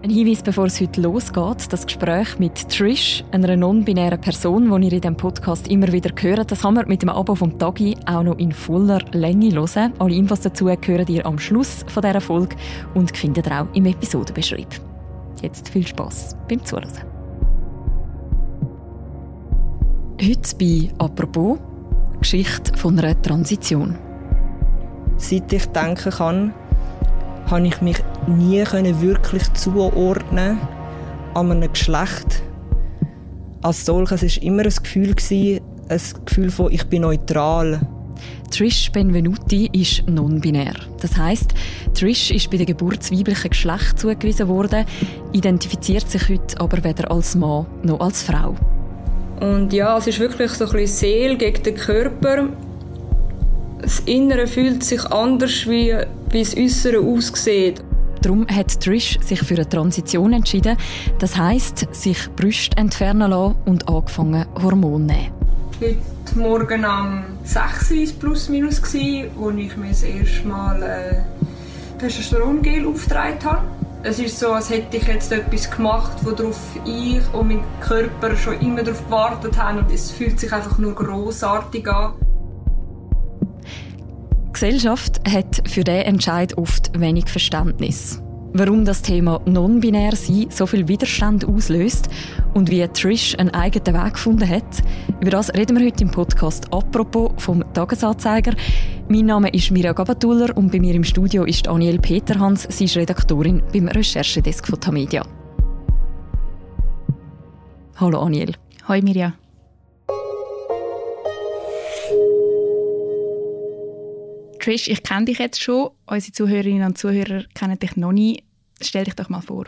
Ein Hinweis, bevor es heute losgeht. Das Gespräch mit Trish, einer non-binären Person, die ihr in diesem Podcast immer wieder hört, das haben wir mit dem Abo vom Tagi auch noch in voller Länge hören. Alle Infos dazu hören ihr am Schluss von dieser Folge und findet ihr auch im Episodenbeschreib. Jetzt viel Spass beim Zuhören. Heute bei «Apropos» Geschichte von einer Transition. Seit ich denken kann, habe ich mich nie wirklich zuordnen an einem Geschlecht. Als solches war immer ein Gefühl, ein Gefühl von «ich bin neutral». Trish Benvenuti ist non-binär. Das heißt, Trish ist bei der Geburt das weibliche Geschlecht zugewiesen worden, identifiziert sich heute aber weder als Mann noch als Frau. Und ja, es ist wirklich so ein bisschen Seele gegen den Körper. Das Innere fühlt sich anders, wie, wie das Äußere aussieht. Darum hat Trish sich für eine Transition entschieden. Das heisst, sich Brüste entfernen lassen und angefangen Hormone nehmen. Heute Morgen um 6 Uhr war plus minus, als ich mir das erste Mal äh, Testosterongel aufgetragen habe. Es ist so, als hätte ich jetzt etwas gemacht, worauf ich und mein Körper schon immer darauf gewartet haben und es fühlt sich einfach nur großartig an. Gesellschaft hat für diesen Entscheid oft wenig Verständnis. Warum das Thema non-binär sein so viel Widerstand auslöst und wie Trish einen eigenen Weg gefunden hat, über das reden wir heute im Podcast «Apropos» vom Tagesanzeiger. Mein Name ist Mirja Gabatuller und bei mir im Studio ist Aniel Peterhans. Sie ist Redaktorin beim Recherchedesk von Tamedia. Hallo Aniel. Hallo Mirja. Trish, ich kenne dich jetzt schon. Unsere Zuhörerinnen und Zuhörer kennen dich noch nie. Stell dich doch mal vor.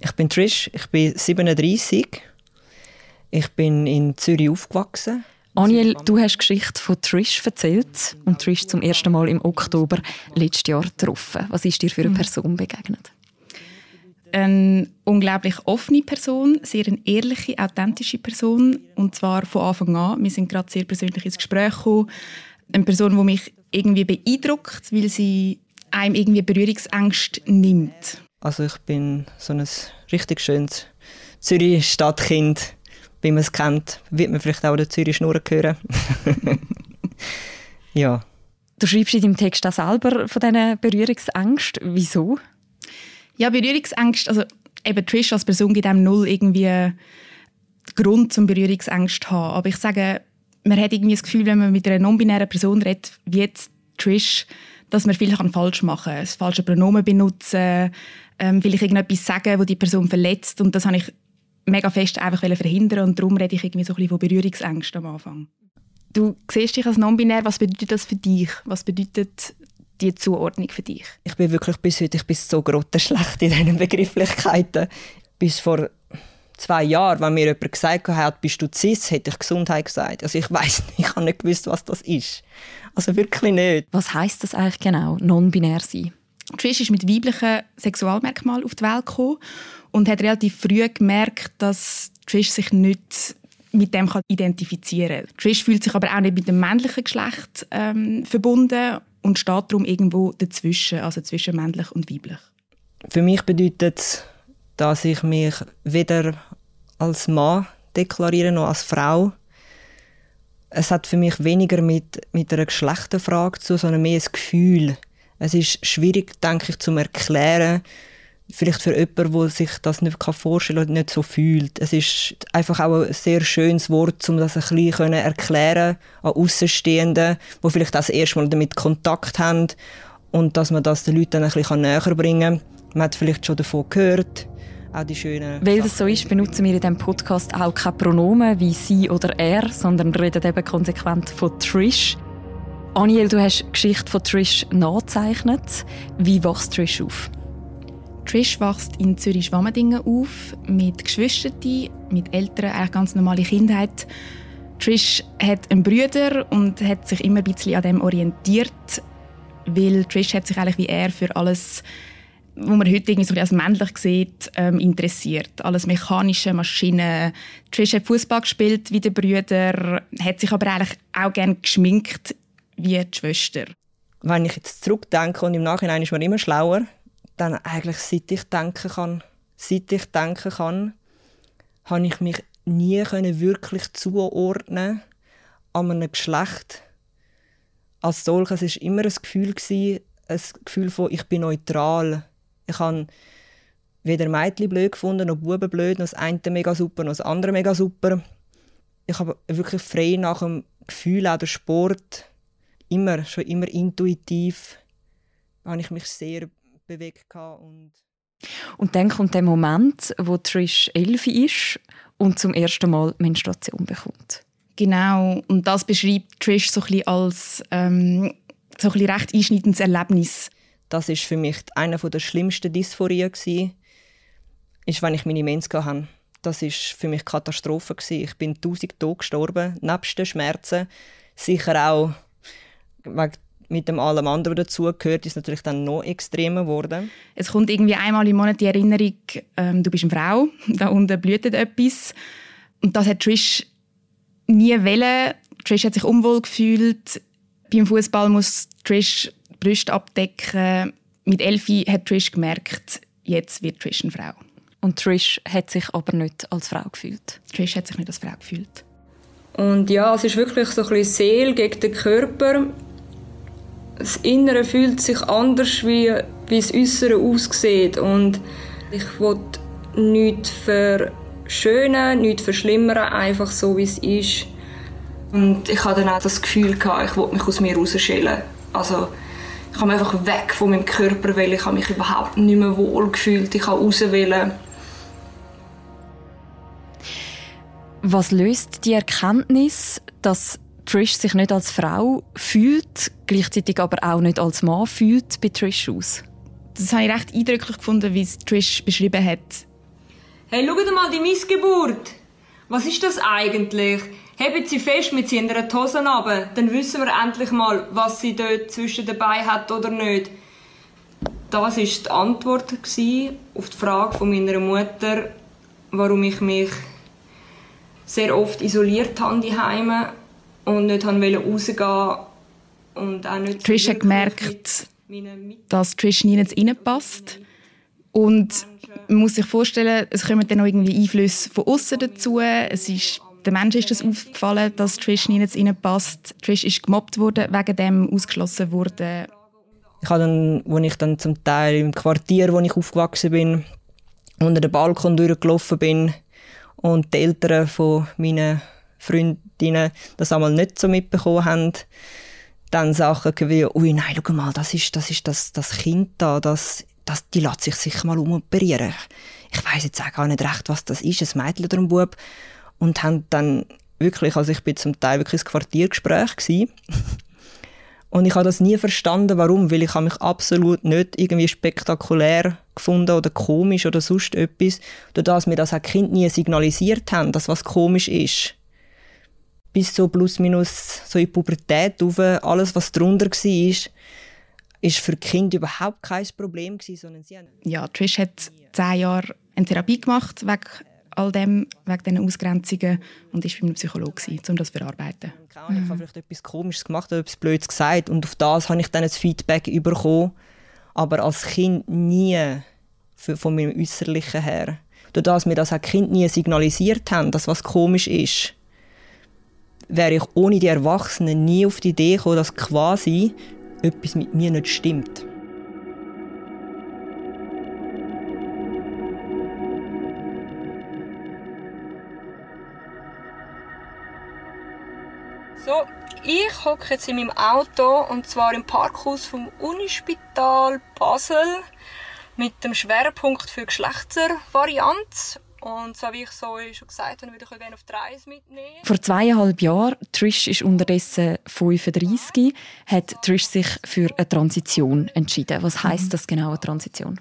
Ich bin Trish, ich bin 37. Ich bin in Zürich aufgewachsen. Aniel, du hast die Geschichte von Trish erzählt und Trish zum ersten Mal im Oktober letztes Jahr getroffen. Was ist dir für eine mhm. Person begegnet? Eine unglaublich offene Person, sehr eine ehrliche, authentische Person und zwar von Anfang an. Wir sind gerade sehr persönlich ins Gespräch gekommen. Eine Person, die mich irgendwie beeindruckt, weil sie einem irgendwie Berührungsängste nimmt. Also ich bin so ein richtig schönes Zürich-Stadtkind. Wie man es kennt, wird man vielleicht auch den Zürich schnurren hören. ja. Du schreibst in deinem Text auch selber von diesen Berührungsängsten. Wieso? Ja, Berührungsängste, also eben Trish als Person gibt einem null irgendwie Grund zum Berührungsängste zu haben. Aber ich sage, man hat irgendwie das Gefühl, wenn man mit einer non-binären Person redet, wie jetzt Trish, dass man viel falsch machen kann. Das falsche Pronomen benutzen, ähm, vielleicht irgendetwas sagen, wo die Person verletzt. Und das habe ich mega fest einfach verhindern und darum rede ich irgendwie so ein bisschen von Berührungsängsten am Anfang. Du siehst dich als non-binär. Was bedeutet das für dich? Was bedeutet die Zuordnung für dich? Ich bin wirklich bis heute ich bin so grottenschlecht in diesen Begrifflichkeiten. Bis vor zwei Jahren, wenn mir jemand gesagt hat, bist du cis, hätte ich Gesundheit gesagt. Also ich weiß nicht, ich habe nicht gewusst, was das ist. Also wirklich nicht. Was heißt das eigentlich genau, non-binär sein? Trish ist mit weiblichen Sexualmerkmalen auf die Welt gekommen und hat relativ früh gemerkt, dass Trish sich nicht mit dem identifizieren kann. Trish fühlt sich aber auch nicht mit dem männlichen Geschlecht ähm, verbunden und steht darum irgendwo dazwischen, also zwischen männlich und weiblich. Für mich bedeutet es dass ich mich weder als Mann deklariere noch als Frau. Es hat für mich weniger mit, mit einer Geschlechterfrage zu, sondern mehr ein Gefühl. Es ist schwierig, denke ich, zu erklären, vielleicht für jemanden, der sich das nicht vorstellen kann und nicht so fühlt. Es ist einfach auch ein sehr schönes Wort, um das ein bisschen erklären an Außenstehenden, die vielleicht das erste Mal damit Kontakt haben und dass man das den Leuten ein bisschen näher bringen kann. Man hat vielleicht schon davon gehört. Weil das so ist, benutzen wir in diesem Podcast auch keine Pronomen wie sie oder er, sondern reden eben konsequent von Trish. Aniel, du hast die Geschichte von Trish nachgezeichnet. Wie wächst Trish auf? Trish wächst in Zürich-Schwammendingen auf, mit Geschwistern, mit Eltern, eine ganz normale Kindheit. Trish hat einen Bruder und hat sich immer ein bisschen an dem orientiert, weil Trish hat sich eigentlich wie er für alles wo man heute irgendwie so als männlich sieht, ähm, interessiert. Alles mechanische Maschinen. Trish hat Fußball gespielt wie der Brüder, hat sich aber eigentlich auch gerne geschminkt wie die Schwester. Wenn ich jetzt zurückdenke und im Nachhinein ist man immer schlauer, dann eigentlich seit ich denken kann, seit ich denken kann, habe ich mich nie können wirklich zuordnen an einem Geschlecht. Als solches war immer ein Gefühl, ein Gefühl von, ich bin neutral. Ich habe weder Mädchen blöd gefunden, noch Buben blöd, noch das eine mega super, noch das andere mega super. Ich habe wirklich frei nach dem Gefühl, auch der Sport, immer, schon immer intuitiv, habe ich mich sehr bewegt und und dann kommt der Moment, wo Trish elf ist und zum ersten Mal Menstruation bekommt. Genau, und das beschreibt Trish so ein als ähm, so ein recht einschneidendes Erlebnis. Das ist für mich eine der schlimmsten Dysphorien ist, wenn ich meine Mens hatte. Das ist für mich Katastrophe Ich bin tausend Tage gestorben, nebst den Schmerzen. Sicher auch mit dem allem anderen, dazugehört, ist natürlich dann noch extremer geworden. Es kommt irgendwie einmal im Monat die Erinnerung, ähm, du bist eine Frau, da unten blühtet etwas. Und das hat Trish nie wollen. Trish hat sich unwohl gefühlt. Beim Fußball muss Trish Brüste abdecken. Mit Elfi hat Trish gemerkt, jetzt wird Trish eine Frau. Und Trish hat sich aber nicht als Frau gefühlt. Trish hat sich nicht als Frau gefühlt. Und ja, es ist wirklich so ein bisschen Seele gegen den Körper. Das Innere fühlt sich anders, wie, wie das Äußere aussieht. Und ich wollte nichts verschönen, nichts verschlimmern, einfach so, wie es ist. Und ich hatte dann auch das Gefühl, gehabt, ich wollte mich aus mir rausschälen. Also, ich habe mich einfach weg von meinem Körper, weil ich habe mich überhaupt nicht mehr wohl gefühlt. Ich habe raus wollen. Was löst die Erkenntnis, dass Trish sich nicht als Frau fühlt, gleichzeitig aber auch nicht als Mann fühlt, bei Trish aus? Das habe ich recht eindrücklich gefunden, wie es Trish beschrieben hat. Hey, schau dir mal die Missgeburt. Was ist das eigentlich? Hebt sie fest mit ihren Hosen runter, dann wissen wir endlich mal, was sie dort zwischen dabei hat oder nicht. Das war die Antwort auf die Frage von meiner Mutter, warum ich mich sehr oft isoliert habe die Heime und nicht rausgehen und auch nicht Trish hat gemerkt, dass Trish nie reinpasst und man muss sich vorstellen, es kommen dann noch irgendwie Einflüsse von außen dazu. Es ist der Mensch ist das aufgefallen, dass Trish nie reinpasst. Trish ist gemobbt worden, wegen dem ausgeschlossen worden. Ich habe dann, als ich dann zum Teil im Quartier, wo ich aufgewachsen bin, unter den Balkon durchgelaufen bin, und die Eltern von meinen Freundinnen das einmal nicht so mitbekommen haben, dann Sachen wie, ui nein, schau mal, das ist das, ist das, das Kind da, das, das, die lässt sich sicher mal umoperieren. Ich weiß jetzt auch gar nicht recht, was das ist, ein Mädchen oder ein Bub. Und haben dann wirklich, also ich bin zum Teil wirklich ein Quartiergespräch gewesen. Und ich habe das nie verstanden, warum, weil ich habe mich absolut nicht irgendwie spektakulär gefunden oder komisch oder sonst etwas, dadurch mir das auch Kind nie signalisiert haben, dass was komisch ist. Bis so plus minus so in Pubertät auf, alles was drunter war, ist, für Kind überhaupt kein Problem gewesen, sondern sie haben Ja, Trish hat zehn Jahre eine Therapie gemacht wegen all dem, wegen diesen Ausgrenzungen und ist bei einem Psychologe, um das zu verarbeiten. Ich habe vielleicht etwas Komisches gemacht oder etwas Blödes gesagt und auf das habe ich dann ein Feedback bekommen, aber als Kind nie von meinem Äußerlichen her. Dadurch, mir das als Kind nie signalisiert haben, dass was komisch ist, wäre ich ohne die Erwachsenen nie auf die Idee gekommen, dass quasi etwas mit mir nicht stimmt. Ich hocke jetzt in meinem Auto und zwar im Parkhaus vom Unispital Basel mit dem Schwerpunkt für Geschlechtsvarianz. Und so wie ich so schon gesagt habe, würde ich gerne auf die Reise mitnehmen. Vor zweieinhalb Jahren, Trish ist unterdessen 35, hat Trish sich für eine Transition entschieden. Was heißt das genau, eine Transition?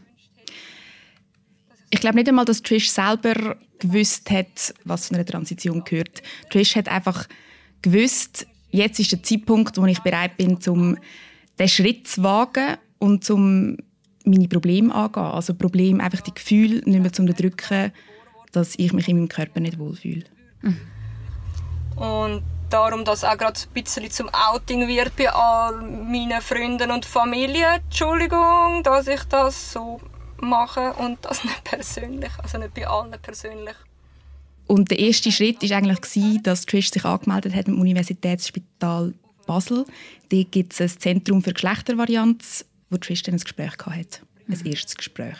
Ich glaube nicht einmal, dass Trish selber gewusst hat, was zu einer Transition gehört. Trish hat einfach gewusst, jetzt ist der Zeitpunkt, wo ich bereit bin, um den Schritt zu wagen und um meine Probleme angehen. Also Problem, einfach die Gefühle nicht mehr zu unterdrücken, dass ich mich in meinem Körper nicht wohlfühle. Mhm. Und darum, dass auch gerade ein bisschen zum Outing wird bei all meinen Freunden und Familie. Entschuldigung, dass ich das so machen und das nicht persönlich, also nicht bei allen persönlich. Und der erste Schritt war eigentlich, dass Trish sich angemeldet hat im Universitätsspital Basel. Dort gibt es ein Zentrum für Geschlechtervarianz, wo Trish dann ein Gespräch hatte. Ein mhm. erstes Gespräch.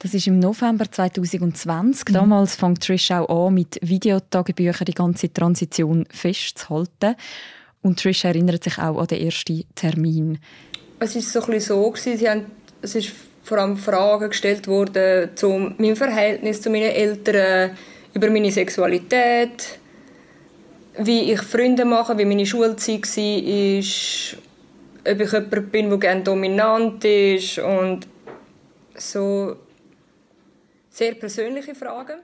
Das ist im November 2020. Mhm. Damals fängt Trish auch an, mit Videotagebüchern die ganze Transition festzuhalten. Und Trish erinnert sich auch an den ersten Termin. Es war so, ein so sie haben, es ist vor allem Fragen gestellt worden zu meinem Verhältnis zu meinen Eltern, über meine Sexualität, wie ich Freunde mache, wie meine Schulzeit war, ob ich jemand bin, der gerne dominant ist und so sehr persönliche Fragen.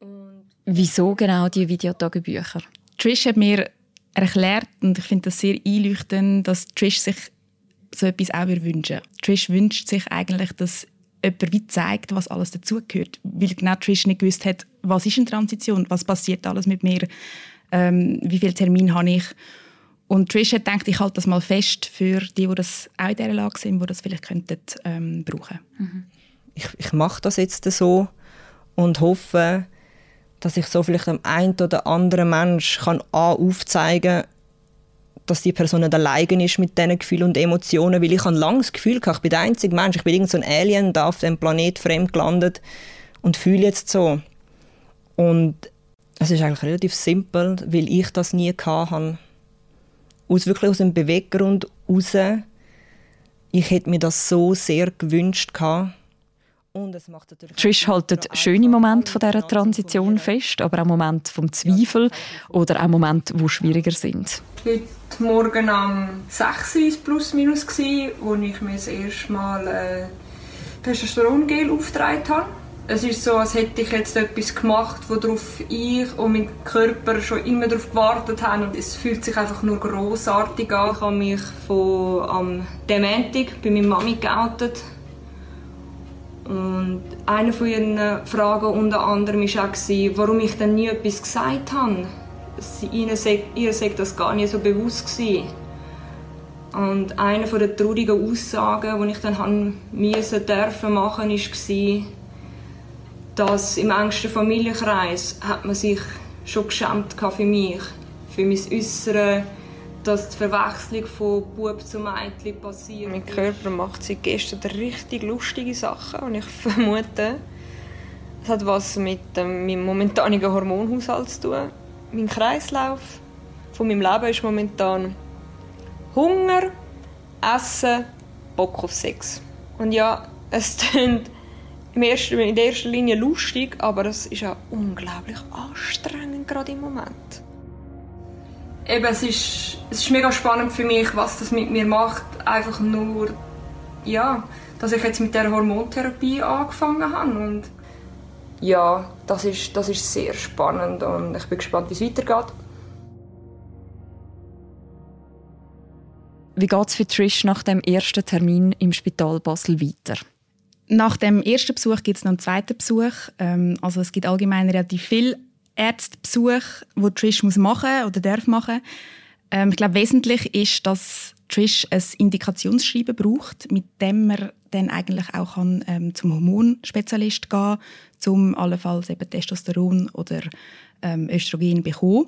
Und Wieso genau die Videotagebücher? Trish hat mir erklärt, und ich finde das sehr einleuchtend, dass Trish sich so etwas auch wünschen Trish wünscht sich eigentlich, dass jemand wie zeigt, was alles dazugehört. Weil genau Trish nicht gewusst hat, was ist eine Transition, was passiert alles mit mir, ähm, wie viele Termine habe ich. Und Trish hat gedacht, ich halte das mal fest für die, die das auch in dieser Lage sind, die das vielleicht könnten, ähm, brauchen mhm. Ich, ich mache das jetzt so und hoffe, dass ich so vielleicht dem einen oder anderen Mensch kann, dass die Person nicht allein ist mit diesen Gefühlen und Emotionen, weil ich habe lange das Gefühl gehabt, ich bin der einzige Mensch, ich bin irgendein so Alien, da auf dem Planet fremd gelandet und fühle jetzt so. Und es ist eigentlich relativ simpel, weil ich das nie hatte. Aus, wirklich aus dem Beweggrund raus, ich hätte mir das so sehr gewünscht gehabt, Trish hält schöne Momente von dieser Transition fest, aber auch Momente vom Zweifel oder auch Momente, die schwieriger sind. Heute Morgen um 6 Uhr plus minus, wo ich mir das erste Mal äh, Testosterongel aufgetragen habe. Es ist so, als hätte ich jetzt etwas gemacht, worauf ich und mein Körper schon immer darauf gewartet haben und es fühlt sich einfach nur großartig an. Ich habe mich von am Dementig bei meiner Mami geoutet und eine von ihren Fragen unter anderem war auch, warum ich dann nie etwas gesagt habe. Ihnen sei, ihr sei das gar nicht so bewusst gewesen. Und eine der traurigen Aussagen, die ich dann haben müssen, dürfen machen, war, dass im engsten Familienkreis hat man sich schon geschämt für mich, für mein Äußeres, dass die Verwechslung von Bub zu Mädchen passiert. Mein Körper macht seit gestern richtig lustige Sachen und ich vermute, es hat was mit ähm, meinem momentanen Hormonhaushalt zu tun. Mein Kreislauf von meinem Leben ist momentan Hunger, Essen, Bock auf Sex. Und ja, es klingt in erster Linie lustig, aber es ist auch unglaublich anstrengend gerade im Moment eben, es ist, es ist mega spannend für mich, was das mit mir macht. Einfach nur, ja, dass ich jetzt mit der Hormontherapie angefangen habe und ja, das ist, das ist sehr spannend und ich bin gespannt, wie es weitergeht. Wie geht es für Trish nach dem ersten Termin im Spital Basel weiter? Nach dem ersten Besuch gibt es noch einen zweiten Besuch. Ähm, also es gibt allgemein relativ viel Ärztebesuch, wo Trish muss machen oder darf machen. Ähm, ich glaube, wesentlich ist, dass Trish ein Indikationsschreiben braucht, mit dem man dann eigentlich auch kann, ähm, zum Hormonspezialist gehen, zum allenfalls eben Testosteron oder ähm, Östrogen bekommen.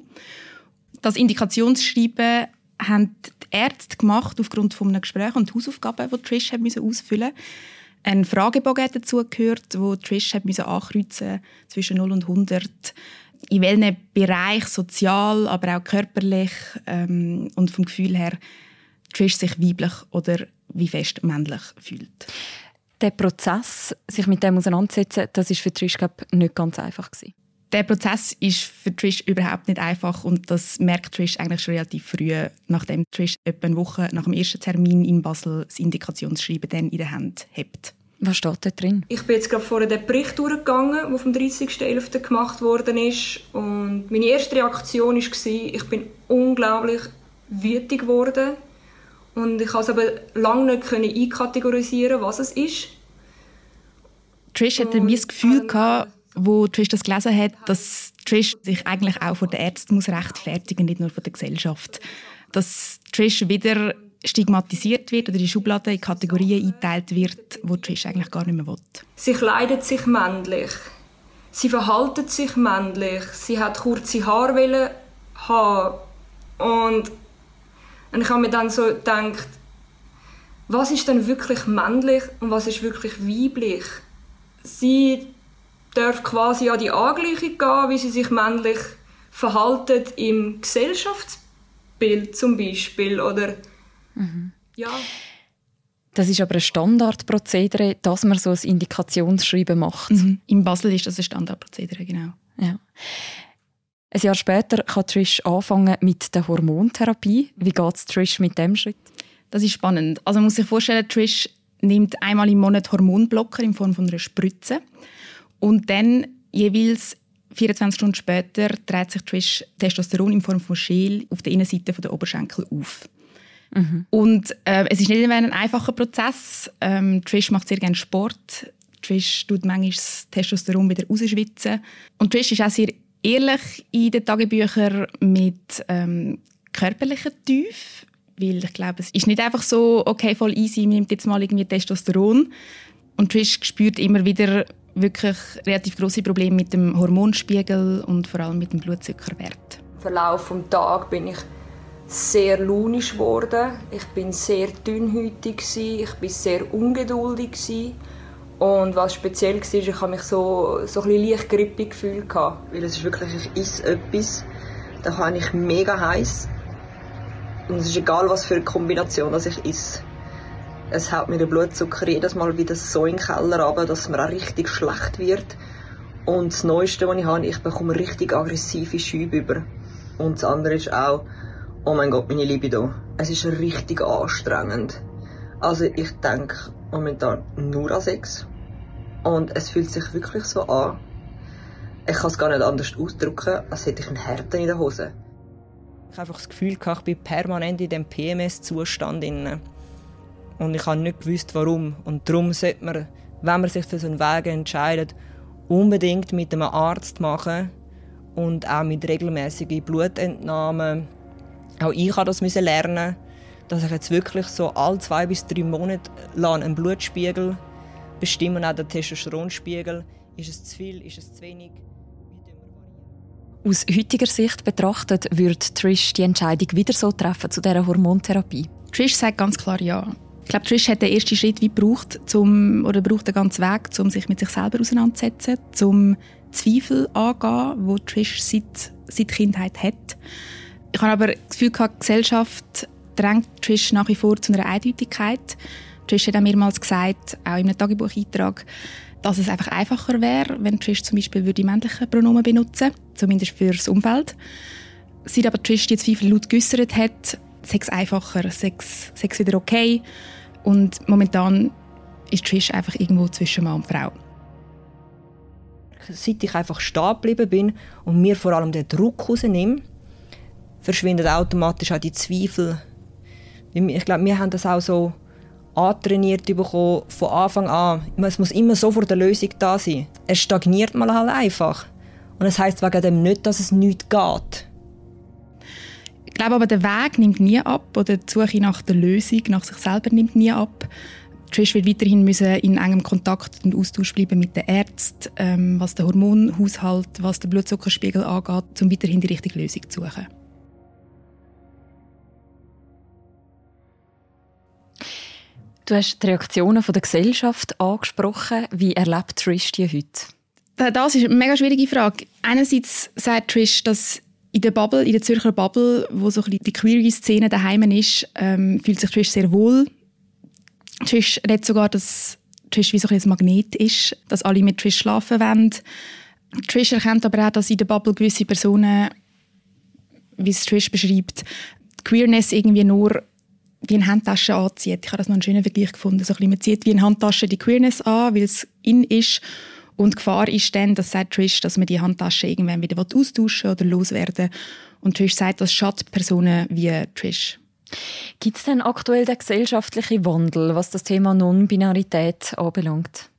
Das Indikationsschreiben haben die Ärzte gemacht aufgrund von einem Gespräch und Hausaufgaben, die Trish hat müssen ausfüllen musste. Ein Fragebogen dazu gehört, wo Trish hat müssen zwischen 0 und 100 in welchem Bereich, sozial, aber auch körperlich ähm, und vom Gefühl her, Trish sich weiblich oder wie fest männlich fühlt. Der Prozess, sich mit dem auseinanderzusetzen, das ist für Trish glaub, nicht ganz einfach gewesen. Der Prozess ist für Trish überhaupt nicht einfach und das merkt Trish eigentlich schon relativ früh, nachdem Trish etwa eine Woche nach dem ersten Termin in Basel das Indikationsschreiben dann in der Hand hat. Was steht da drin? Ich bin jetzt gerade vorher den Bericht durchgegangen, der vom 30.11. gemacht worden ist. Und meine erste Reaktion war, ich bin unglaublich wütig geworden. Und ich konnte es aber lange nicht einkategorisieren, was es ist. Trish hatte das Gefühl, gehabt, wo Trish das gelesen hat, dass Trish sich eigentlich auch von den Ärzten muss rechtfertigen muss, nicht nur von der Gesellschaft. Dass Trish wieder stigmatisiert wird oder in Schubladen, in Kategorien eingeteilt wird, wo Trish eigentlich gar nicht mehr will. Sie kleidet sich männlich. Sie verhaltet sich männlich. Sie hat kurze Haare haben. Und, und ich habe mir dann so gedacht, was ist denn wirklich männlich und was ist wirklich weiblich? Sie darf quasi an die Angleichung gehen, wie sie sich männlich verhalten im Gesellschaftsbild zum Beispiel oder mhm. ja. Das ist aber ein Standardprozedere, dass man so ein Indikationsschreiben macht. Mhm. In Basel ist das ein Standardprozedere, genau. Ja. Ein Jahr später kann Trish anfangen mit der Hormontherapie. Wie geht es Trish mit dem Schritt? Das ist spannend. Also man muss sich vorstellen, Trish nimmt einmal im Monat Hormonblocker in Form von einer Spritze und dann jeweils 24 Stunden später trägt sich Trish Testosteron in Form von Schäl auf der Innenseite der Oberschenkel auf. Mhm. Und äh, es ist nicht immer ein einfacher Prozess. Ähm, Trish macht sehr gerne Sport. Trish tut manchmal das Testosteron wieder rausschwitzen. Und Trish ist auch sehr ehrlich in den Tagebüchern mit ähm, körperlichen Tiefen. Weil ich glaube, es ist nicht einfach so, okay, voll easy, man nimmt jetzt mal irgendwie Testosteron. Und Trish spürt immer wieder wirklich relativ große Probleme mit dem Hormonspiegel und vor allem mit dem Blutzuckerwert. Im Verlauf des Tages bin ich sehr launisch geworden. Ich bin sehr dünnhäutig ich bin sehr ungeduldig und was speziell war, ich habe mich so, so ein leicht grippig gefühlt. Weil es ist wirklich, ich esse etwas, da kann ich mega heiß und es ist egal, was für eine Kombination dass ich esse. Es haut mir den Blutzucker jedes Mal wieder so in den Keller runter, dass mir auch richtig schlecht wird. Und das Neueste, was ich habe, ich bekomme richtig aggressive Schübe über. Und das andere ist auch, oh mein Gott, meine Libido. Es ist richtig anstrengend. Also ich denke momentan nur an Sex. Und es fühlt sich wirklich so an, ich kann es gar nicht anders ausdrücken, als hätte ich einen Härte in der Hose. Ich habe einfach das Gefühl, ich bin permanent in diesem PMS-Zustand. Und ich habe nicht gewusst, warum. Und darum sollte man, wenn man sich für so einen Weg entscheidet, unbedingt mit einem Arzt machen und auch mit regelmäßigen Blutentnahmen. Auch ich habe das lernen, dass ich jetzt wirklich so alle zwei bis drei Monate lang einen Blutspiegel bestimmen, auch den Testosteronspiegel. Ist es zu viel, ist es zu wenig? Aus heutiger Sicht betrachtet, würde Trish die Entscheidung wieder so treffen zu dieser Hormontherapie? Trish sagt ganz klar ja. Ich glaube, Trish hat den ersten Schritt wie gebraucht, zum, oder braucht den ganzen Weg, um sich mit sich selber auseinanderzusetzen, zum Zweifel angehen, wo Trish seit, seit Kindheit hat. Ich habe aber das Gefühl, die Gesellschaft drängt Trish nach wie vor zu einer Eindeutigkeit. Trish hat auch mehrmals gesagt, auch in einem Tagebucheintrag, dass es einfach einfacher wäre, wenn Trish zum Beispiel würde die Pronomen benutzen zumindest für das Umfeld. Seit aber Trish die Zweifel laut geäussert hat, sei es einfacher, sei es wieder okay. Und momentan ist Trish einfach irgendwo zwischen Mann und Frau. Seit ich einfach stehen geblieben bin und mir vor allem den Druck rausnehme, verschwinden automatisch auch die Zweifel. Ich glaube, wir haben das auch so antrainiert bekommen, von Anfang an. Es muss immer sofort eine Lösung da sein. Es stagniert mal halt einfach. Und es heißt wegen dem nicht, dass es nicht geht. Ich glaube aber, der Weg nimmt nie ab oder die Suche nach der Lösung, nach sich selber nimmt nie ab. Trish wird weiterhin müssen in engem Kontakt und Austausch bleiben mit den Ärzten, ähm, was den Hormonhaushalt, was den Blutzuckerspiegel angeht, um weiterhin die richtige Lösung zu suchen. Du hast die Reaktionen der Gesellschaft angesprochen. Wie erlebt Trish die heute? Das ist eine mega schwierige Frage. Einerseits sagt Trish, dass in der Bubble, in der Zürcher Bubble, wo so die Queer-Szene daheim ist, ähm, fühlt sich Trish sehr wohl. Trish redet sogar, dass Trish wie so ein Magnet ist, dass alle mit Trish schlafen wollen. Trish erkennt aber auch, dass in der Bubble gewisse Personen, wie es Trish beschreibt, Queerness irgendwie nur wie eine Handtasche anzieht. Ich habe das noch einen schönen Vergleich gefunden. So ein man zieht wie eine Handtasche die Queerness an, weil es in ist. Und die Gefahr ist dann, das sagt Trish, dass man die Handtasche irgendwann wieder austauschen oder loswerden Und Trish sagt, das schadet Personen wie Trish. Gibt es denn aktuell den gesellschaftlichen Wandel, was das Thema Non-Binarität anbelangt?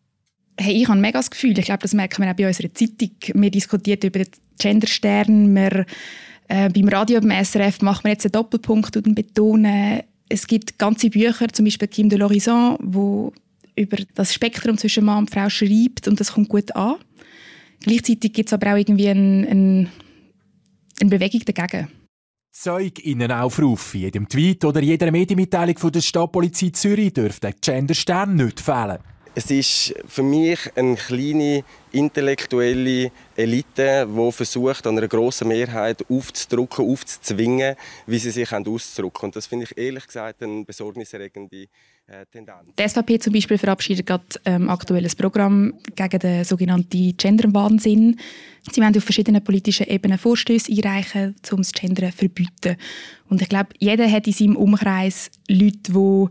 Hey, ich habe mega das Gefühl, ich glaube, das merken wir auch bei unserer Zeitung. Wir diskutieren über den Genderstern, wir, äh, beim Radio, beim SRF machen wir jetzt einen Doppelpunkt und betonen Es gibt ganze Bücher, zum Beispiel Kim de l'Horizon, wo über das Spektrum zwischen Mann und Frau schreibt und das kommt gut an. Gleichzeitig gibt es aber auch irgendwie eine, eine, eine Bewegung dagegen. Zeuginnenaufruf. In jedem Tweet oder jeder Medienmitteilung von der Stadtpolizei Zürich dürfte der Genderstern nicht fehlen. Es ist für mich eine kleine intellektuelle Elite, die versucht, an einer grossen Mehrheit aufzudrücken, aufzuzwingen, wie sie sich auszudrücken. Und das finde ich ehrlich gesagt eine besorgniserregende äh, Tendenz. Die SVP zum Beispiel verabschiedet gerade ähm, aktuelles Programm gegen den sogenannten Genderwahnsinn. Sie wollen auf verschiedenen politischen Ebenen Vorstöße einreichen, um das Gendern zu verbieten. Und ich glaube, jeder hat in seinem Umkreis Leute, die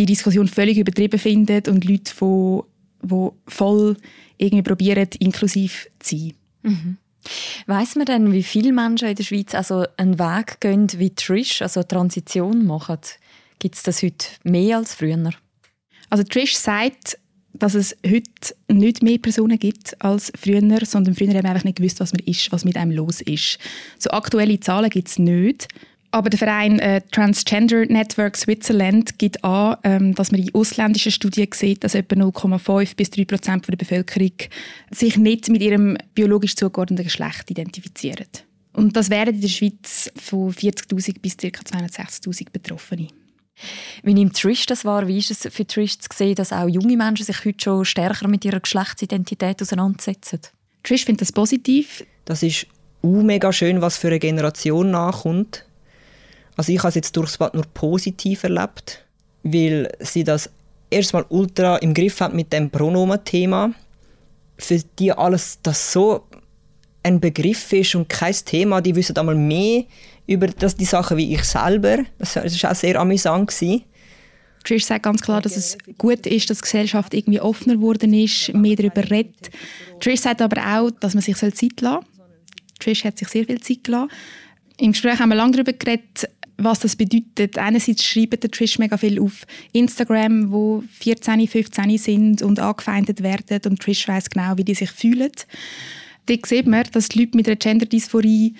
die Diskussion völlig übertrieben findet und Leute, die, die voll irgendwie probieren, inklusiv zu sein. Mhm. Weiss man denn, wie viele Menschen in der Schweiz also einen Weg gehen wie Trish, also eine Transition machen? Gibt es das heute mehr als früher? Also Trish sagt, dass es heute nicht mehr Personen gibt als früher, sondern früher haben wir einfach nicht gewusst, was man ist, was mit einem los ist. So aktuelle Zahlen gibt es nicht. Aber der Verein äh, Transgender Network Switzerland gibt an, ähm, dass man in ausländischen Studien sieht, dass etwa 0,5 bis 3 Prozent der Bevölkerung sich nicht mit ihrem biologisch zugeordneten Geschlecht identifizieren. Und das wären in der Schweiz von 40.000 bis ca. 260.000 Betroffene. Wie nimmt Trish das wahr? Wie ist es für Trish zu sehen, dass auch junge Menschen sich heute schon stärker mit ihrer Geschlechtsidentität auseinandersetzen? Trish findet das positiv. Das ist uh, mega schön, was für eine Generation nachkommt also ich habe es jetzt durchs Bad nur positiv erlebt, weil sie das erstmal ultra im Griff hat mit dem Pronomen-Thema. Für die alles das so ein Begriff ist und kein Thema, die wissen einmal mehr über das, die Sachen wie ich selber. Das war auch sehr amüsant. Gewesen. Trish sagt ganz klar, dass es gut ist, dass die Gesellschaft irgendwie offener geworden ist, mehr darüber redet. Trish sagt aber auch, dass man sich Zeit lassen soll. Trish hat sich sehr viel Zeit gelassen. Im Gespräch haben wir lange darüber geredet, was das bedeutet. Einerseits schreibt der Trish mega viel auf Instagram, wo 14, 15 sind und angefeindet werden und Trish weiß genau, wie die sich fühlen. Dort sieht man, dass die Leute mit einer Gender-Dysphorie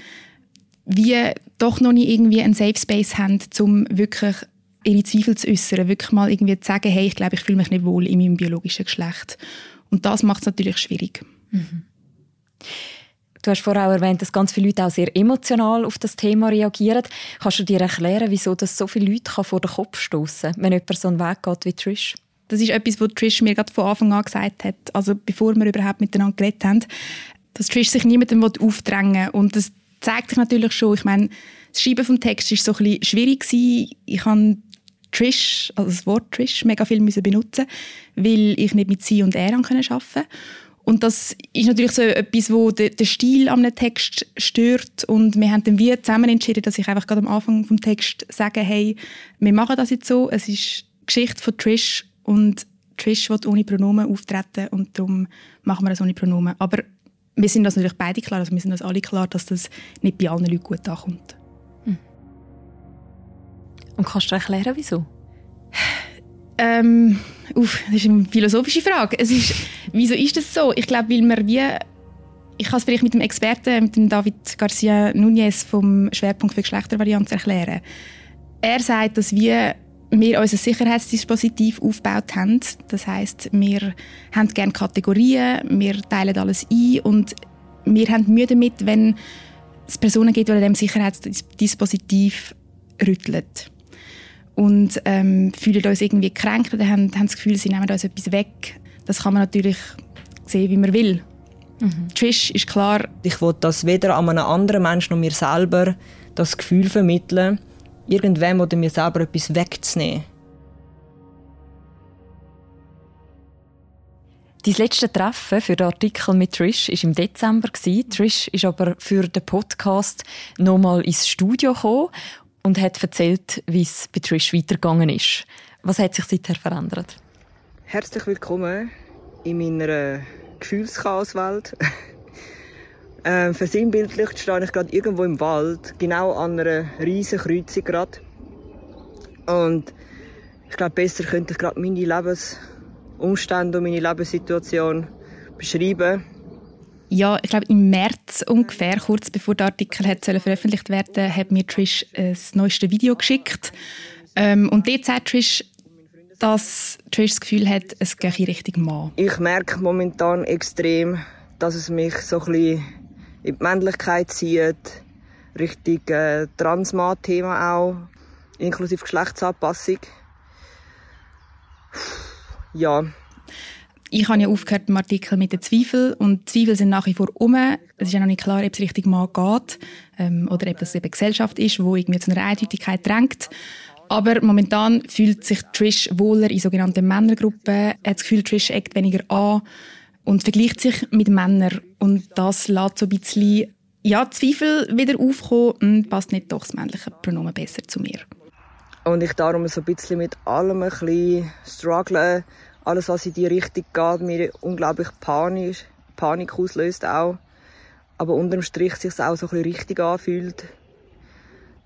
wie doch noch nicht irgendwie einen Safe Space haben, um wirklich ihre Zweifel zu äußern, wirklich mal irgendwie zu sagen, hey, ich glaube, ich fühle mich nicht wohl in meinem biologischen Geschlecht. Und das macht es natürlich schwierig. Mhm. Du hast vorher auch erwähnt, dass ganz viele Leute auch sehr emotional auf das Thema reagieren. Kannst du dir erklären, wieso das so viele Leute vor den Kopf stoßen, wenn jemand so einen Weg geht wie Trish? Das ist etwas, was Trish mir gerade von Anfang an gesagt hat, also bevor wir überhaupt miteinander geredet haben, dass Trish sich niemandem aufdrängen will. Und das zeigt sich natürlich schon. Ich meine, das Schreiben vom Text war so ein bisschen schwierig. Gewesen. Ich habe Trish, also das Wort Trish, mega viel benutzen weil ich nicht mit sie und er arbeiten konnte. Und das ist natürlich so etwas, wo den, den Stil am Text stört. Und wir haben dann wie zusammen entschieden, dass ich einfach gerade am Anfang vom Text sage, hey, wir machen das jetzt so. Es ist Geschichte von Trish und Trish will ohne Pronomen auftreten und darum machen wir das ohne Pronomen. Aber wir sind uns natürlich beide klar, also wir sind uns alle klar, dass das nicht bei allen Leuten gut ankommt. Hm. Und kannst du erklären, wieso? Ähm, uff, das ist eine philosophische Frage. Es ist, wieso ist das so? Ich glaube, weil wir wie ich kann es vielleicht mit dem Experten, mit dem David Garcia Nunez vom Schwerpunkt für Geschlechtervarianz erklären. Er sagt, dass wir wir unser Sicherheitsdispositiv aufgebaut haben. Das heißt, wir haben gerne Kategorien, wir teilen alles ein und wir haben Mühe damit, wenn es Personen gibt, die an dem Sicherheitsdispositiv rütteln und ähm, fühlen uns irgendwie gekränkt oder haben, haben das Gefühl, sie nehmen uns etwas weg. Das kann man natürlich sehen, wie man will. Mhm. Trish ist klar. Ich will das weder an einem anderen Menschen noch mir selber das Gefühl vermitteln, irgendwem oder mir selber etwas wegzunehmen. Dein letzte Treffen für den Artikel mit Trish war im Dezember. Trish ist aber für den Podcast nochmal ins Studio gekommen und hat erzählt, wie es bei Trish weitergegangen ist. Was hat sich seither verändert? Herzlich willkommen in meiner Gefühlschaoswelt. ähm, versinnbildlicht stehe ich gerade irgendwo im Wald, genau an einer riesen Kreuzung gerade. Und ich glaube, besser könnte ich gerade meine Lebensumstände und meine Lebenssituation beschreiben. Ja, ich glaube im März ungefähr, kurz bevor der Artikel hat veröffentlicht werden hat mir Trish das neueste Video geschickt. Ähm, und dort sagt Trish, dass Trish das Gefühl hat, es gehe in Richtung Mann. Ich merke momentan extrem, dass es mich so ein bisschen in die Männlichkeit zieht, Richtung äh, Transma-Thema auch, inklusive Geschlechtsanpassung. Ja. Ich habe ja aufgehört im Artikel mit den Zweifeln und Zweifel sind nach wie vor um. Es ist ja noch nicht klar, ob es Richtung Mann geht ähm, oder ob das eben Gesellschaft ist, wo irgendwie zu einer Eindeutigkeit drängt. Aber momentan fühlt sich Trish wohler in sogenannten Männergruppen. Er hat das Gefühl, Trish eckt weniger an und vergleicht sich mit Männern. Und das lässt so ein bisschen ja, Zweifel wieder aufkommen. Hm, passt nicht doch das männliche Pronomen besser zu mir. Und ich darum so ein bisschen mit allem ein bisschen struggle. Alles, was in die Richtung geht, mir unglaublich Panik, Panik auslöst auch. Aber unterm Strich sich auch so ein bisschen richtig anfühlt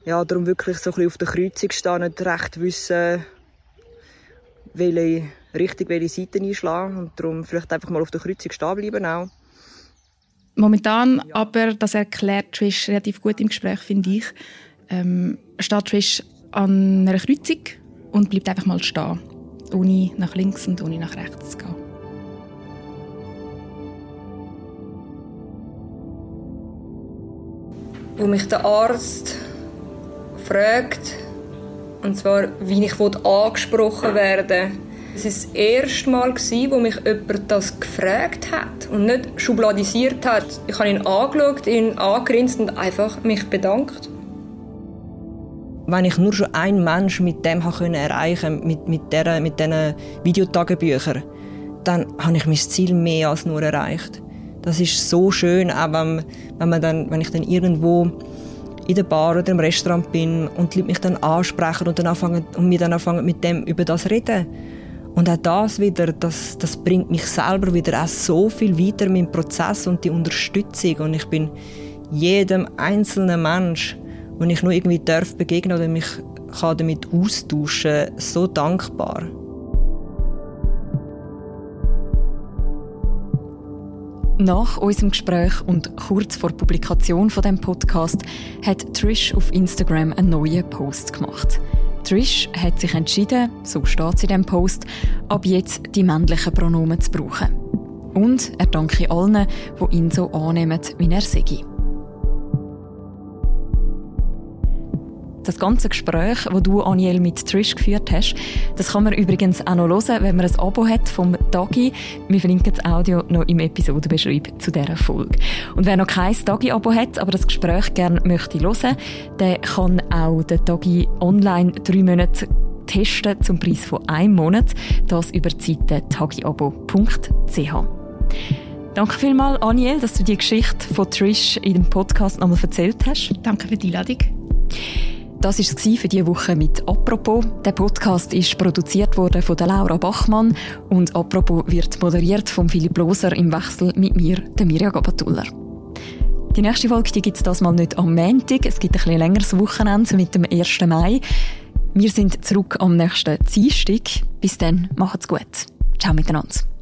ja, darum wirklich so ein bisschen auf der Kreuzung stehen, nicht recht wissen, welche Richtung, welche Seite einschlagen und darum vielleicht einfach mal auf der Kreuzung stehen bleiben auch. Momentan aber, das erklärt Trish relativ gut im Gespräch, finde ich, ähm, steht Trish an einer Kreuzung und bleibt einfach mal stehen, ohne nach links und ohne nach rechts zu gehen. Wo mich der Arzt gefragt, und zwar, wie ich angesprochen werden Es war das erste Mal, wo mich jemand das gefragt hat und nicht schubladisiert hat. Ich habe ihn angeschaut, ihn angegrinst und einfach mich bedankt. Wenn ich nur schon einen Mensch mit dem erreichen konnte, mit, mit, der, mit diesen Videotagebüchern, dann habe ich mein Ziel mehr als nur erreicht. Das ist so schön, auch wenn, wenn, man dann, wenn ich dann irgendwo in der Bar oder im Restaurant bin und die Leute mich dann ansprechen und, dann anfangen, und mir dann anfangen mit dem über das reden. Und auch das wieder, das, das bringt mich selber wieder auch so viel weiter mit dem Prozess und die Unterstützung. Und ich bin jedem einzelnen Mensch, den ich nur irgendwie darf begegnen oder mich kann damit austauschen, so dankbar. Nach unserem Gespräch und kurz vor Publikation von dem Podcast hat Trish auf Instagram einen neuen Post gemacht. Trish hat sich entschieden, so steht es in dem Post, ab jetzt die männlichen Pronomen zu brauchen. Und er danke allen, die ihn so annehmen, wie er sei. Das ganze Gespräch, das du, Aniel, mit Trish geführt hast, das kann man übrigens auch noch hören, wenn man ein Abo hat vom Dagi. Wir verlinken das Audio noch im Episodenbeschreib zu dieser Folge. Und wer noch kein Dagi-Abo hat, aber das Gespräch gerne möchte hören, der kann auch den Dagi online drei Monate testen zum Preis von einem Monat. Das über die Seite tagiabo.ch. Danke vielmals, Aniel, dass du die Geschichte von Trish in dem Podcast nochmal erzählt hast. Danke für die Einladung. Das war es für diese Woche mit «Apropos». Der Podcast ist produziert worden von Laura Bachmann und «Apropos» wird moderiert von Philipp Loser im Wechsel mit mir, der Mirja Gabatuller. Die nächste Folge gibt es das mal nicht am Montag. Es gibt ein bisschen längeres Wochenende mit dem 1. Mai. Wir sind zurück am nächsten Dienstag. Bis dann, macht's gut. Ciao miteinander.